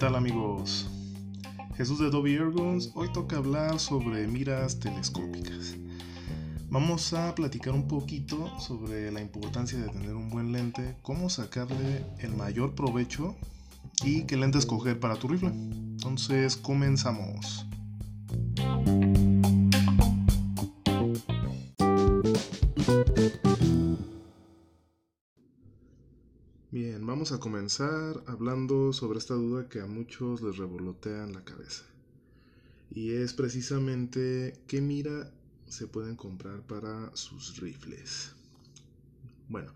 tal amigos? Jesús de Dobby Ergons, hoy toca hablar sobre miras telescópicas. Vamos a platicar un poquito sobre la importancia de tener un buen lente, cómo sacarle el mayor provecho y qué lente escoger para tu rifle. Entonces, comenzamos. Vamos a comenzar hablando sobre esta duda que a muchos les revolotea en la cabeza. Y es precisamente qué mira se pueden comprar para sus rifles. Bueno,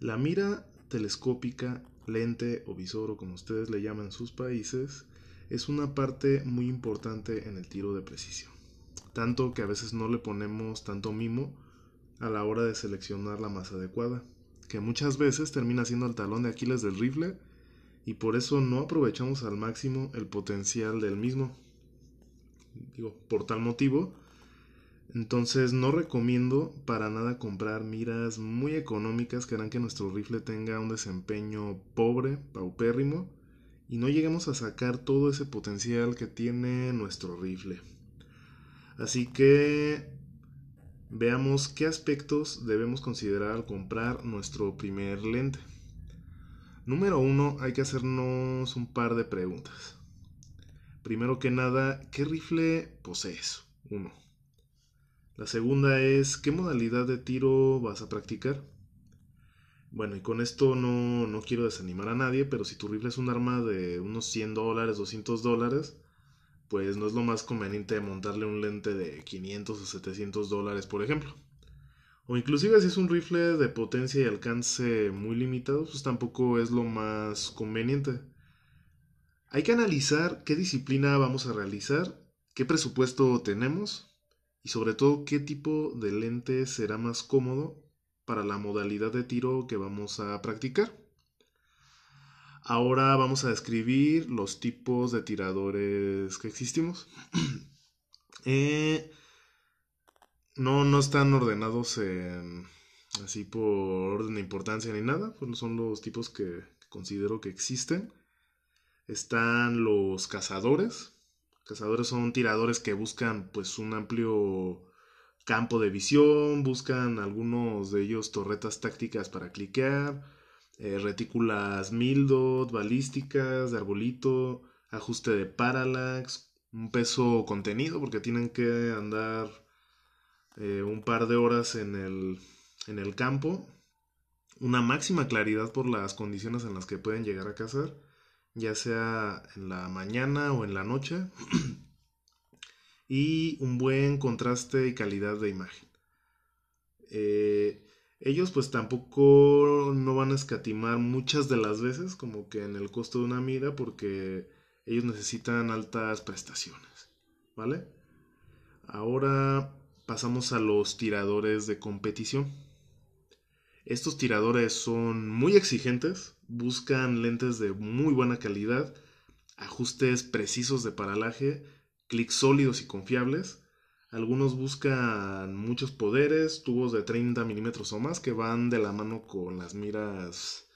la mira telescópica, lente o visor o como ustedes le llaman en sus países, es una parte muy importante en el tiro de precisión. Tanto que a veces no le ponemos tanto mimo a la hora de seleccionar la más adecuada que muchas veces termina siendo el talón de Aquiles del rifle y por eso no aprovechamos al máximo el potencial del mismo. Digo, por tal motivo, entonces no recomiendo para nada comprar miras muy económicas que harán que nuestro rifle tenga un desempeño pobre, paupérrimo, y no lleguemos a sacar todo ese potencial que tiene nuestro rifle. Así que Veamos qué aspectos debemos considerar al comprar nuestro primer lente. Número uno, hay que hacernos un par de preguntas. Primero que nada, ¿qué rifle posees? Uno. La segunda es, ¿qué modalidad de tiro vas a practicar? Bueno, y con esto no, no quiero desanimar a nadie, pero si tu rifle es un arma de unos 100 dólares, 200 dólares, pues no es lo más conveniente montarle un lente de 500 o 700 dólares, por ejemplo. O inclusive si es un rifle de potencia y alcance muy limitado, pues tampoco es lo más conveniente. Hay que analizar qué disciplina vamos a realizar, qué presupuesto tenemos y sobre todo qué tipo de lente será más cómodo para la modalidad de tiro que vamos a practicar. Ahora vamos a describir los tipos de tiradores que existimos. Eh, no, no están ordenados así por orden de importancia ni nada. son los tipos que, considero que existen. Están los cazadores. Cazadores son tiradores que buscan pues un amplio campo de visión, buscan algunos de ellos torretas tácticas para cliquear eh, retículas Mildot, balísticas, de arbolito, ajuste de parallax, un peso contenido porque tienen que andar eh, un par de horas en el, en el campo, una máxima claridad por las condiciones en las que pueden llegar a cazar, ya sea en la mañana o en la noche, y un buen contraste y calidad de imagen. Eh, ellos pues tampoco no van a escatimar muchas de las veces como que en el costo de una mira porque ellos necesitan altas prestaciones, ¿vale? Ahora pasamos a los tiradores de competición. Estos tiradores son muy exigentes, buscan lentes de muy buena calidad, ajustes precisos de paralaje, clics sólidos y confiables, algunos buscan muchos poderes, tubos de 30 milímetros o más que van de la mano con las miras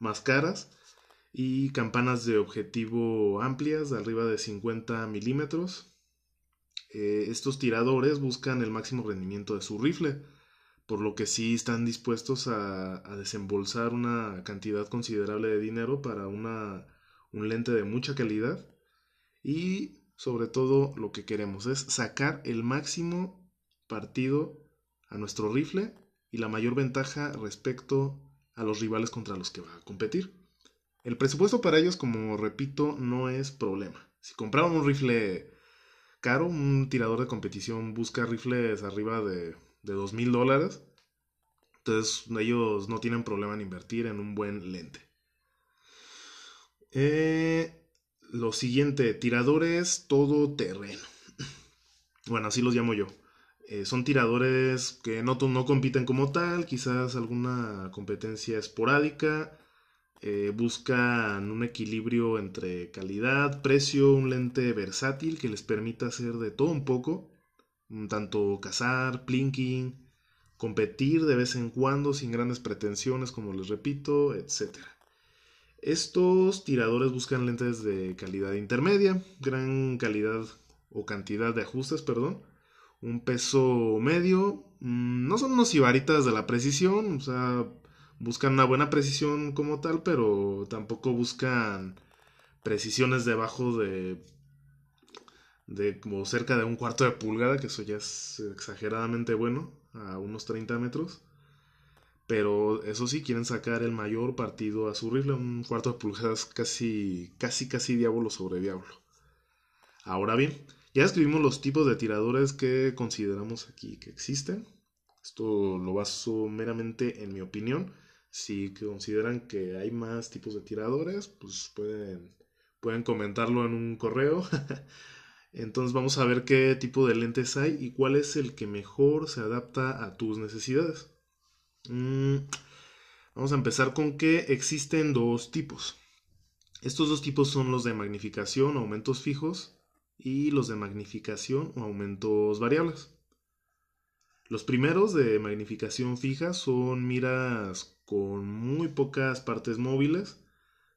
más caras y campanas de objetivo amplias de arriba de 50 milímetros. Eh, estos tiradores buscan el máximo rendimiento de su rifle, por lo que sí están dispuestos a, a desembolsar una cantidad considerable de dinero para una, un lente de mucha calidad y sobre todo lo que queremos es sacar el máximo partido a nuestro rifle y la mayor ventaja respecto a los rivales contra los que va a competir. El presupuesto para ellos, como repito, no es problema. Si compraron un rifle caro, un tirador de competición busca rifles arriba de, de $2,000 mil dólares, entonces ellos no tienen problema en invertir en un buen lente. Eh, lo siguiente, tiradores todo terreno. Bueno, así los llamo yo. Eh, son tiradores que no, no, compiten como tal, quizás alguna competencia esporádica. Eh, buscan un equilibrio entre calidad, precio, un lente versátil que les permita hacer de todo un poco. Tanto cazar, plinking, competir de vez en cuando sin grandes pretensiones, como les repito, etc. Estos tiradores buscan lentes de calidad intermedia, gran calidad o cantidad de ajustes, perdón, un peso medio, mm, no son unos ibaritas de la precisión, o sea, buscan una buena precisión como tal, pero tampoco buscan precisiones debajo de de como cerca de un cuarto de pulgada, que eso ya es exageradamente bueno, a unos 30 metros. Pero eso sí, quieren sacar el mayor partido a su rifle, un cuarto de pulgada es casi, casi, casi diablo sobre diablo. Ahora bien, ya escribimos los tipos de tiradores que consideramos aquí que existen. Esto lo baso meramente en mi opinión. Si consideran que hay más tipos de tiradores, pues pueden, pueden comentarlo en un correo. Entonces vamos a ver qué tipo de lentes hay y cuál es el que mejor se adapta a tus necesidades. Mm, vamos a empezar con que existen dos tipos. Estos dos tipos son los de magnificación o aumentos fijos y los de magnificación o aumentos variables. Los primeros de magnificación fija son miras con muy pocas partes móviles.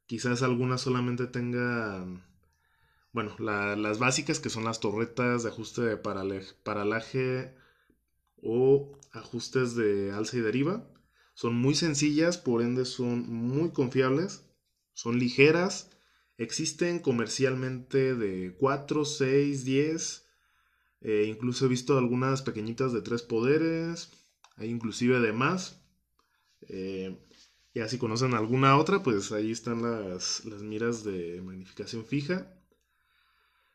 Quizás algunas solamente tengan, bueno, las básicas que son las torretas de ajuste de paralaje o ajustes de alza y deriva. Son muy sencillas, por ende son muy confiables, son ligeras Existen comercialmente de 4, 6, 10. incluso he visto algunas pequeñitas de 3 poderes. Hay inclusive de más. Eh, ya si conocen alguna otra, pues ahí están las, miras de magnificación fija.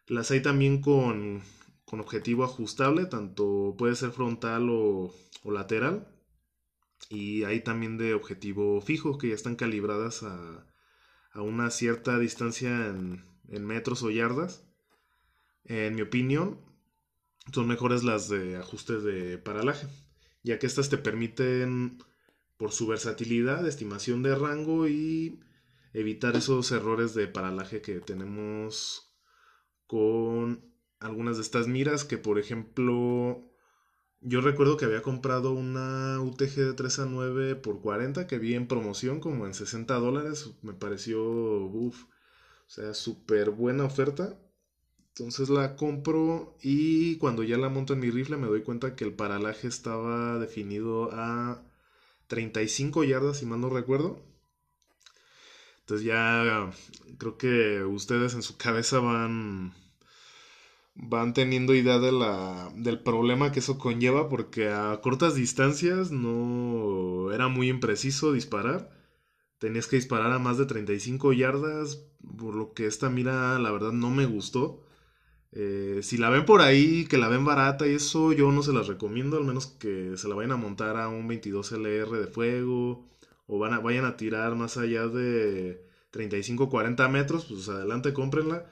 Las hay también con, objetivo ajustable, tanto puede ser frontal o, lateral. Y hay también de objetivo fijo, que ya están calibradas a, a una cierta distancia en, metros o yardas. En mi opinión, son mejores las de ajuste de paralaje, ya que estas te permiten, por su versatilidad, estimación de rango y evitar esos errores de paralaje que tenemos con algunas de estas miras que, por ejemplo, yo recuerdo que había comprado una UTG de 3 a 9 por 40 que vi en promoción como en 60 dólares. Me pareció, uff, o sea, súper buena oferta. Entonces la compro y cuando ya la monto en mi rifle me doy cuenta que el paralaje estaba definido a 35 yardas, si mal no recuerdo. Entonces ya creo que ustedes en su cabeza van van teniendo idea de la, del problema que eso conlleva porque a cortas distancias no era muy impreciso disparar. Tenías que disparar a más de 35 yardas, por lo que esta mira la verdad no me gustó. Eh, si la ven por ahí, que la ven barata y eso, yo no se las recomiendo, al menos que se la vayan a montar a un 22LR de fuego o van a, vayan a tirar más allá de 35-40 metros, pues adelante cómprenla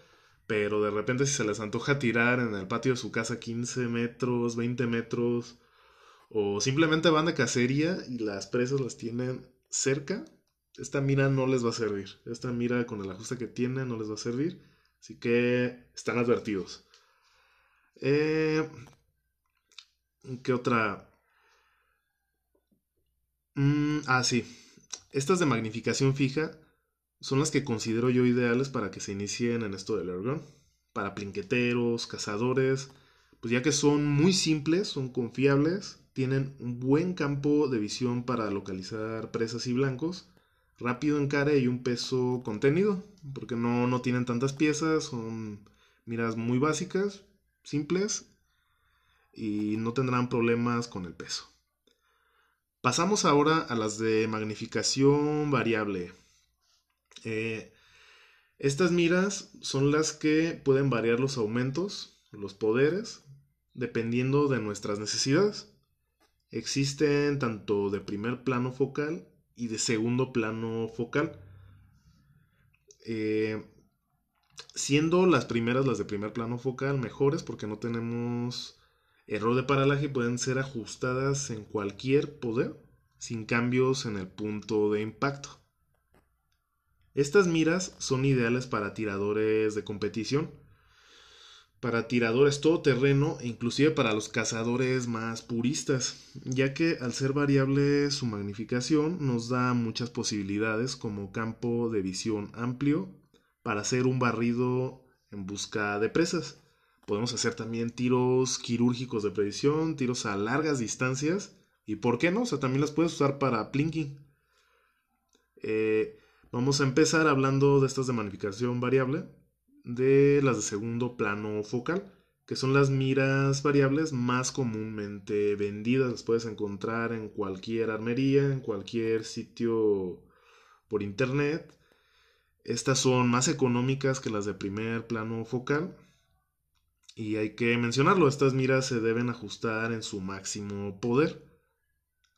pero de repente si se les antoja tirar en el patio de su casa 15 metros, 20 metros, o simplemente van de cacería y las presas las tienen cerca, esta mira no les va a servir. Esta mira con el ajuste que tiene no les va a servir. Así que están advertidos. Eh, ¿Qué otra? Mm, ah, sí. Estas de magnificación fija son las que considero yo ideales para que se inicien en esto del airgun. Para plinqueteros, cazadores, pues ya que son muy simples, son confiables, tienen un buen campo de visión para localizar presas y blancos, rápido en cara y un peso contenido, porque no, no tienen tantas piezas, son miras muy básicas, simples y no tendrán problemas con el peso. Pasamos ahora a las de magnificación variable. Eh, estas miras son las que pueden variar los aumentos, los poderes, dependiendo de nuestras necesidades. Existen tanto de primer plano focal y de segundo plano focal. Eh, siendo las primeras, las de primer plano focal, mejores porque no tenemos error de paralaje y pueden ser ajustadas en cualquier poder sin cambios en el punto de impacto. Estas miras son ideales para tiradores de competición, para tiradores todoterreno e inclusive para los cazadores más puristas, ya que al ser variable su magnificación nos da muchas posibilidades como campo de visión amplio para hacer un barrido en busca de presas. Podemos hacer también tiros quirúrgicos de precisión, tiros a largas distancias y por qué no, o sea, también las puedes usar para plinking. Eh, vamos a empezar hablando de estas de magnificación variable de las de segundo plano focal, que son las miras variables más comúnmente vendidas. Las puedes encontrar en cualquier armería, en cualquier sitio por internet. Estas son más económicas que las de primer plano focal. Y hay que mencionarlo, estas miras se deben ajustar en su máximo poder.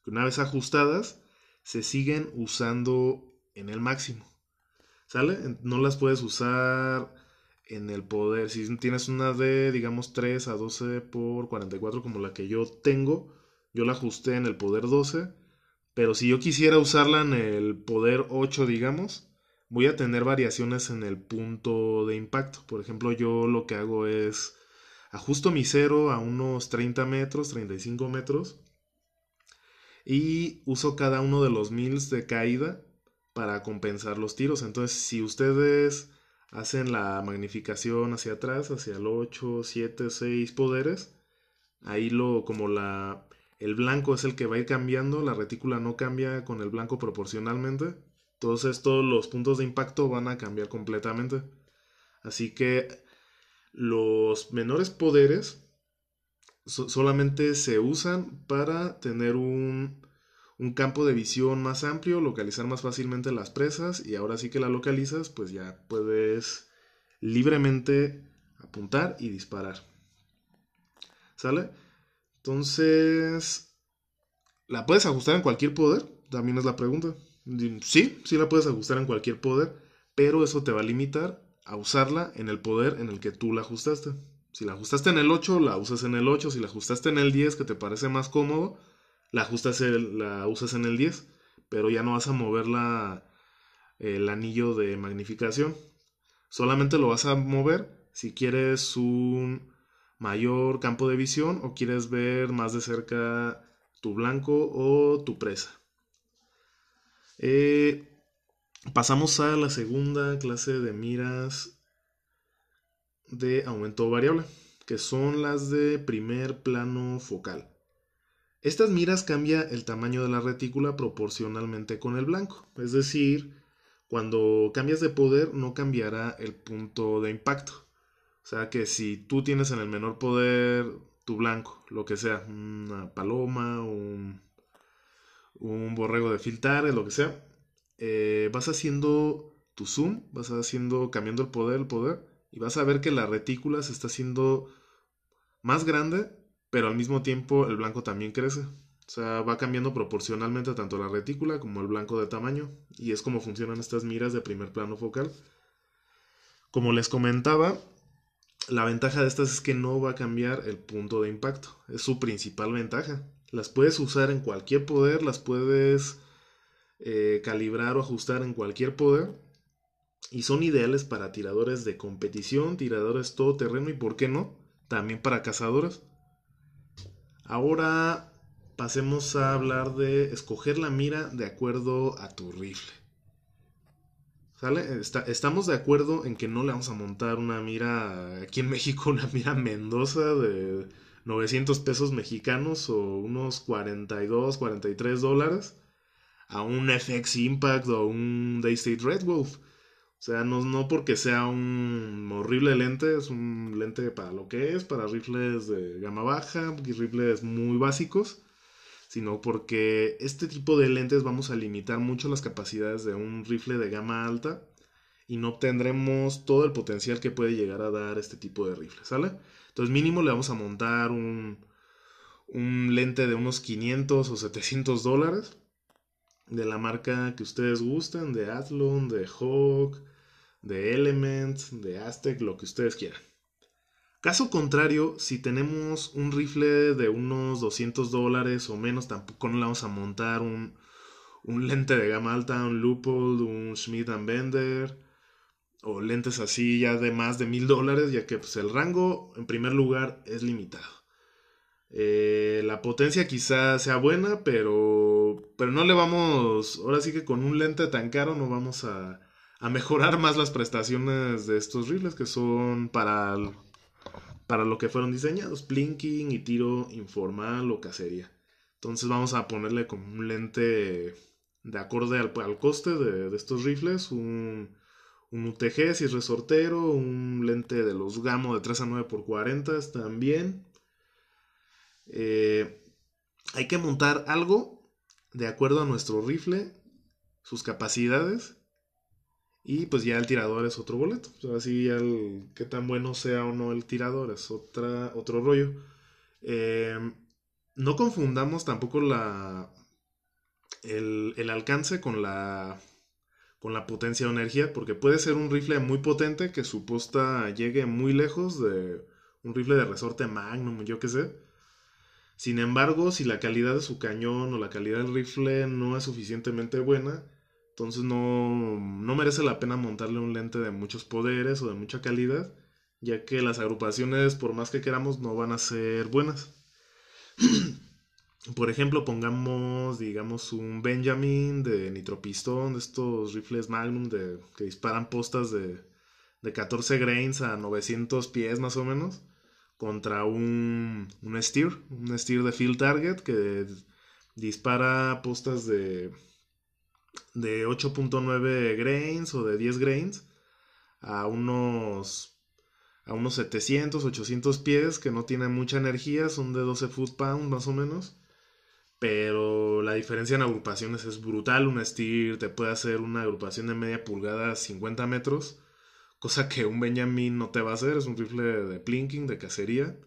Una vez ajustadas, se siguen usando en el máximo. ¿Sale? No las puedes usar en el poder. Si tienes una de, digamos, 3 a 12 por 44 como la que yo tengo, yo la ajusté en el poder 12. Pero si yo quisiera usarla en el poder 8, digamos, voy a tener variaciones en el punto de impacto. Por ejemplo, yo lo que hago es ajusto mi cero a unos 30 metros, 35 metros. Y uso cada uno de los mils de caída para compensar los tiros. Entonces, si ustedes hacen la magnificación hacia atrás, hacia el 8, 7, 6 poderes. Ahí lo como la el blanco es el que va a ir cambiando, la retícula no cambia con el blanco proporcionalmente. Entonces todos los puntos de impacto van a cambiar completamente. Así que los menores poderes solamente se usan para tener un un campo de visión más amplio, localizar más fácilmente las presas y ahora sí que la localizas, pues ya puedes libremente apuntar y disparar. ¿Sale? Entonces, ¿la puedes ajustar en cualquier poder? También es la pregunta. Sí, sí la puedes ajustar en cualquier poder, pero eso te va a limitar a usarla en el poder en el que tú la ajustaste. Si la ajustaste en el 8, la usas en el 8. Si la ajustaste en el 10, que te parece más cómodo, la ajustas, la usas en el 10, pero ya no vas a mover la, el anillo de magnificación. Solamente lo vas a mover si quieres un mayor campo de visión o quieres ver más de cerca tu blanco o tu presa. Eh, pasamos a la segunda clase de miras de aumento variable, que son las de primer plano focal. Estas miras cambia el tamaño de la retícula proporcionalmente con el blanco, es decir, cuando cambias de poder no cambiará el punto de impacto. O sea que si tú tienes en el menor poder tu blanco, lo que sea, una paloma, un, un borrego de filtar, lo que sea, eh, vas haciendo tu zoom, vas haciendo, cambiando el poder, el poder, y vas a ver que la retícula se está haciendo más grande pero al mismo tiempo el blanco también crece. O sea, va cambiando proporcionalmente tanto la retícula como el blanco de tamaño. Y es como funcionan estas miras de primer plano focal. Como les comentaba, la ventaja de estas es que no va a cambiar el punto de impacto. Es su principal ventaja. Las puedes usar en cualquier poder, las puedes eh, calibrar o ajustar en cualquier poder. Y son ideales para tiradores de competición, tiradores todoterreno y, ¿por qué no? También para cazadores. Ahora pasemos a hablar de escoger la mira de acuerdo a tu rifle. ¿Sale? estamos de acuerdo en que no le vamos a montar una mira, aquí en México, una mira Mendoza de 900 pesos mexicanos o unos 42, 43 dólares a un FX Impact o un Daystate Red Wolf. O sea, no, no porque sea un horrible lente, es un lente para lo que es, para rifles de gama baja y rifles muy básicos, sino porque este tipo de lentes vamos a limitar mucho las capacidades de un rifle de gama alta y no obtendremos todo el potencial que puede llegar a dar este tipo de rifle, ¿sale? Entonces mínimo le vamos a montar un, un lente de unos 500 o 700 dólares de la marca que ustedes gusten, de Athlon, de Hawk, de Element, de Aztec, lo que ustedes quieran. Caso contrario, si tenemos un rifle de unos 200 dólares o menos, tampoco le vamos a montar un, un lente de gama alta, un Loopold, un Schmidt Bender, o lentes así ya de más de mil dólares, ya que pues, el rango en primer lugar es limitado. Eh, la potencia quizás sea buena, pero, pero no le vamos, ahora sí que con un lente tan caro no vamos a, a mejorar más las prestaciones de estos rifles que son para, para lo que fueron diseñados, plinking y tiro informal o cacería. Entonces vamos a ponerle como un lente de acorde al, coste de, estos rifles, un, un, UTG si es resortero, un lente de los Gamo de 3 a 9 x 40 también. Eh, hay que montar algo de acuerdo a nuestro rifle, sus capacidades. Y pues ya el tirador es otro boleto. así el, qué tan bueno sea o no el tirador es otra, otro rollo. Eh, no confundamos tampoco la, el, alcance con la, con la potencia o energía, porque puede ser un rifle muy potente que su posta llegue muy lejos de un rifle de resorte Magnum, yo qué sé. Sin embargo, si la calidad de su cañón o la calidad del rifle no es suficientemente buena, entonces no, no merece la pena montarle un lente de muchos poderes o de mucha calidad, ya que las agrupaciones, por más que queramos, no van a ser buenas. por ejemplo, pongamos, digamos, un Benjamin de nitropistón, de estos rifles Magnum de, que disparan postas de, de 14 grains a 900 pies más o menos, contra un, un Steer, un Steer de Field Target que dispara postas de, de 8.9 grains o de 10 grains a unos a unos 700, 800 pies que no tienen mucha energía, son de 12 foot pound más o menos pero la diferencia en agrupaciones es brutal. Un Steer te puede hacer una agrupación de media pulgada a 50 metros, cosa que un Benjamin no te va a hacer. Es un rifle de plinking, de cacería.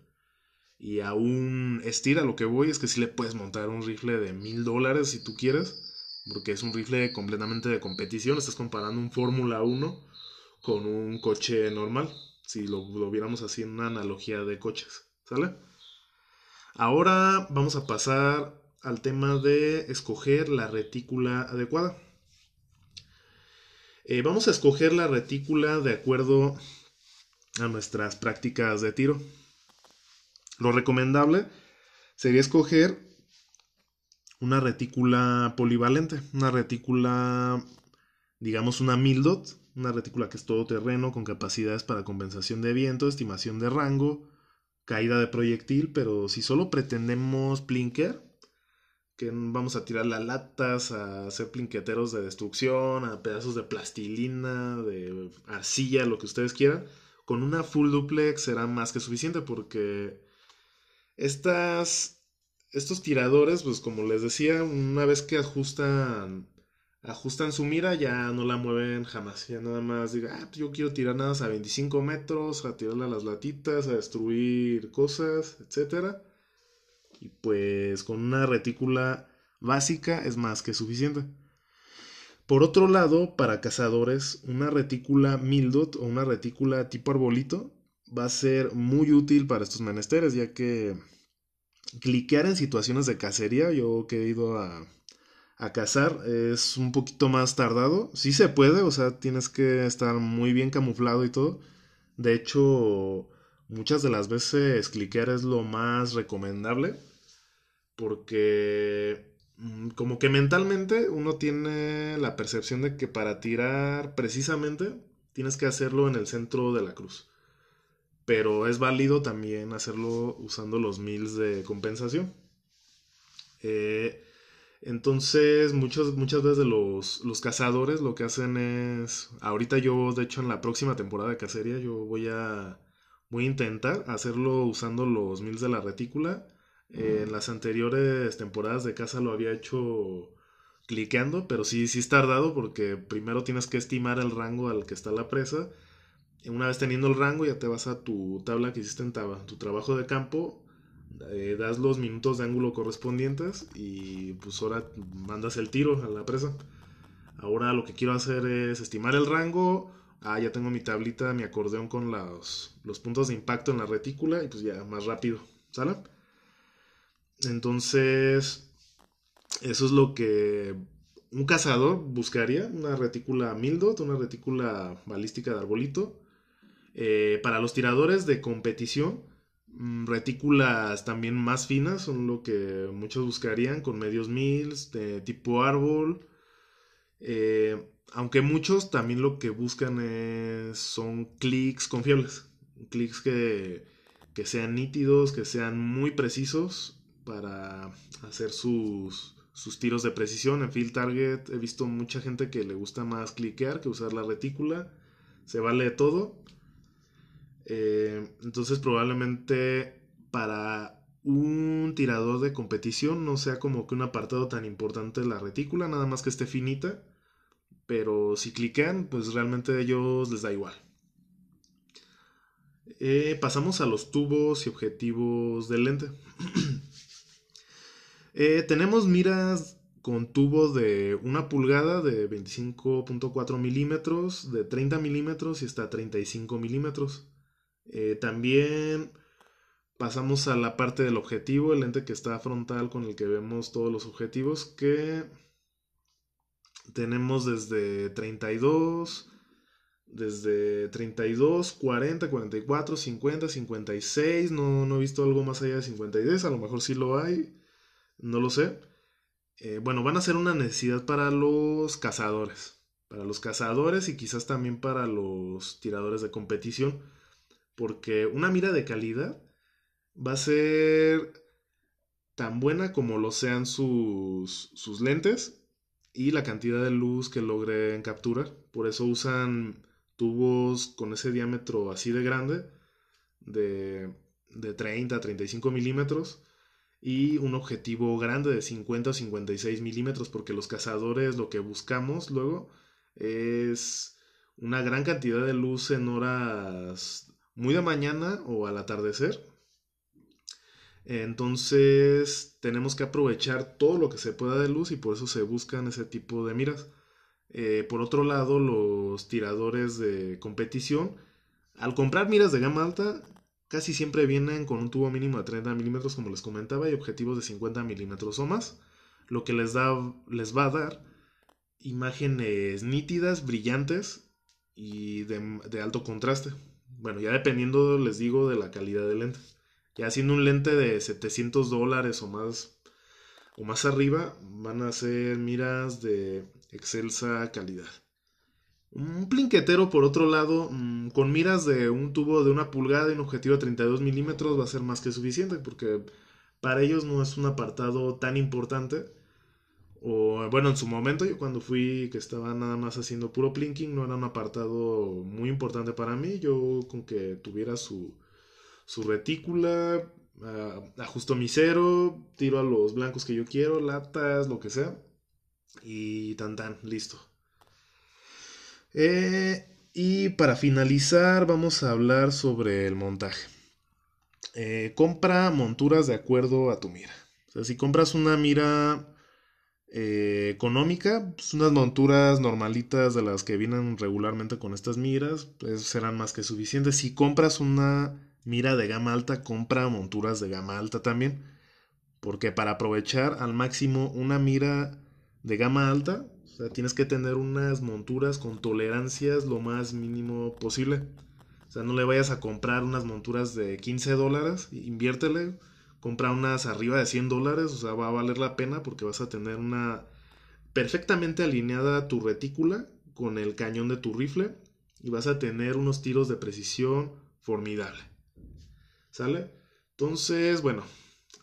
Y a un Steer a lo que voy es que sí le puedes montar un rifle de mil dólares si tú quieres, porque es un rifle completamente de competición. Estás comparando un Fórmula 1 con un coche normal, si lo, lo viéramos así en una analogía de coches. ¿Sale? Ahora vamos a pasar al tema de escoger la retícula adecuada. Eh, vamos a escoger la retícula de acuerdo a nuestras prácticas de tiro. Lo recomendable sería escoger una retícula polivalente, una retícula, digamos una Mildot, una retícula que es todo terreno con capacidades para compensación de viento, estimación de rango, caída de proyectil, pero si solo pretendemos plinker, que vamos a tirar las latas, a hacer plinqueteros de destrucción, a pedazos de plastilina, de arcilla, lo que ustedes quieran. Con una full duplex será más que suficiente porque estas, estos tiradores, pues como les decía, una vez que ajustan, ajustan su mira, ya no la mueven jamás. Ya nada más diga, ah, yo quiero tirar nada a 25 metros, a tirarle a las latitas, a destruir cosas, etcétera y pues con una retícula básica es más que suficiente. Por otro lado, para cazadores, una retícula Mildot o una retícula tipo arbolito va a ser muy útil para estos menesteres, ya que cliquear en situaciones de cacería, yo que he ido a, a cazar, es un poquito más tardado. Sí se puede, o sea, tienes que estar muy bien camuflado y todo. De hecho, muchas de las veces cliquear es lo más recomendable porque mm, como que mentalmente uno tiene la percepción de que para tirar precisamente tienes que hacerlo en el centro de la cruz. Pero es válido también hacerlo usando los mills de compensación. Eh, entonces, muchos, muchas veces los, los, cazadores lo que hacen es. Ahorita yo, de hecho, en la próxima temporada de cacería, yo voy a. Voy a intentar hacerlo usando los mills de la retícula en las anteriores temporadas de casa lo había hecho cliqueando, pero sí, sí es tardado porque primero tienes que estimar el rango al que está la presa. Una vez teniendo el rango ya te vas a tu tabla que hiciste en tu trabajo de campo, eh, das los minutos de ángulo correspondientes y pues ahora mandas el tiro a la presa. Ahora lo que quiero hacer es estimar el rango. Ah, ya tengo mi tablita, mi acordeón con los, los puntos de impacto en la retícula y pues ya más rápido. ¿Sale? Entonces, eso es lo que un cazador buscaría una retícula Mildot, una retícula balística de arbolito. Eh, para los tiradores de competición, mm, retículas también más finas son lo que muchos buscarían, con medios mils, de tipo árbol. Eh, aunque muchos también lo que buscan es, son clics confiables, clics que, que sean nítidos, que sean muy precisos para hacer sus, sus tiros de precisión. En field target he visto mucha gente que le gusta más cliquear que usar la retícula. Se vale todo. Eh, entonces probablemente para un tirador de competición no sea como que un apartado tan importante la retícula, nada más que esté finita. Pero si cliquean, pues realmente a ellos les da igual. Eh, pasamos a los tubos y objetivos del lente. Eh, tenemos miras con tubo de una pulgada de 25.4 milímetros, de 30 milímetros y hasta 35 milímetros. Eh, también pasamos a la parte del objetivo, el lente que está frontal con el que vemos todos los objetivos, que tenemos desde 32, desde 32, 40, 44, 50, 56, no, no he visto algo más allá de 56, a lo mejor sí lo hay no lo sé. Eh, bueno, van a ser una necesidad para los cazadores. Para los cazadores y quizás también para los tiradores de competición. Porque una mira de calidad va a ser tan buena como lo sean sus, sus lentes y la cantidad de luz que logren capturar. Por eso usan tubos con ese diámetro así de grande, de, de 30 a 35 milímetros y un objetivo grande de 50 o 56 milímetros porque los cazadores lo que buscamos luego es una gran cantidad de luz en horas muy de mañana o al atardecer. Entonces tenemos que aprovechar todo lo que se pueda de luz y por eso se buscan ese tipo de miras. Eh, por otro lado, los tiradores de competición, al comprar miras de gama alta, Casi siempre vienen con un tubo mínimo de 30 milímetros, como les comentaba, y objetivos de 50 milímetros o más, lo que les, da, les va a dar imágenes nítidas, brillantes y de, alto contraste. Bueno, ya dependiendo, les digo, de la calidad del lente. Ya haciendo un lente de 700 dólares o más, o más arriba, van a ser miras de excelsa calidad. Un plinquetero, por otro lado, mm, con miras de un tubo de una pulgada y un objetivo de 32 milímetros va a ser más que suficiente porque para ellos no es un apartado tan importante. O bueno, en su momento, yo cuando fui que estaba nada más haciendo puro plinking, no era un apartado muy importante para mí. Yo con que tuviera su, su retícula, uh, ajusto mi cero, tiro a los blancos que yo quiero, latas, lo que sea. Y tan tan, listo. Eh, y para finalizar vamos a hablar sobre el montaje. Eh, compra monturas de acuerdo a tu mira. O sea, si compras una mira eh, económica, pues unas monturas normalitas de las que vienen regularmente con estas miras, pues serán más que suficientes. Si compras una mira de gama alta, compra monturas de gama alta también. Porque para aprovechar al máximo una mira de gama alta, tienes que tener unas monturas con tolerancias lo más mínimo posible. O sea, no le vayas a comprar unas monturas de 15 dólares, inviértele, compra unas arriba de 100 dólares, o sea, va a valer la pena porque vas a tener una perfectamente alineada tu retícula con el cañón de tu rifle y vas a tener unos tiros de precisión formidable. ¿Sale? Entonces, bueno,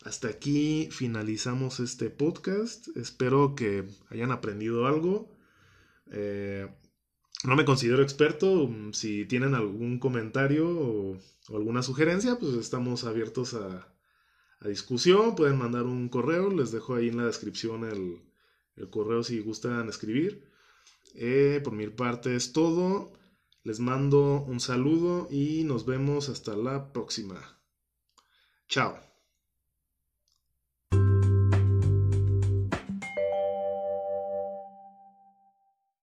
hasta aquí finalizamos este podcast. Espero que hayan aprendido algo. Eh, no me considero experto. Si tienen algún comentario o, alguna sugerencia, pues estamos abiertos a, discusión. Pueden mandar un correo. Les dejo ahí en la descripción el, correo si gustan escribir. Eh, por mi parte es todo. Les mando un saludo y nos vemos hasta la próxima. Chao.